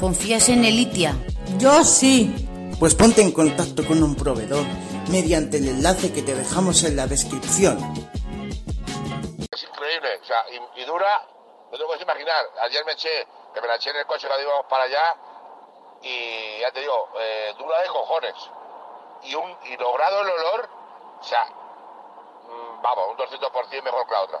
¿Confías en Elitia? Yo sí. Pues ponte en contacto con un proveedor mediante el enlace que te dejamos en la descripción. Es increíble, o sea, y, y dura, no te puedes imaginar. Ayer me eché, que me la eché en el coche cuando íbamos para allá, y ya te digo, eh, dura de cojones. Y, un, y logrado el olor, o sea, mm, vamos, un 200% mejor que la otra.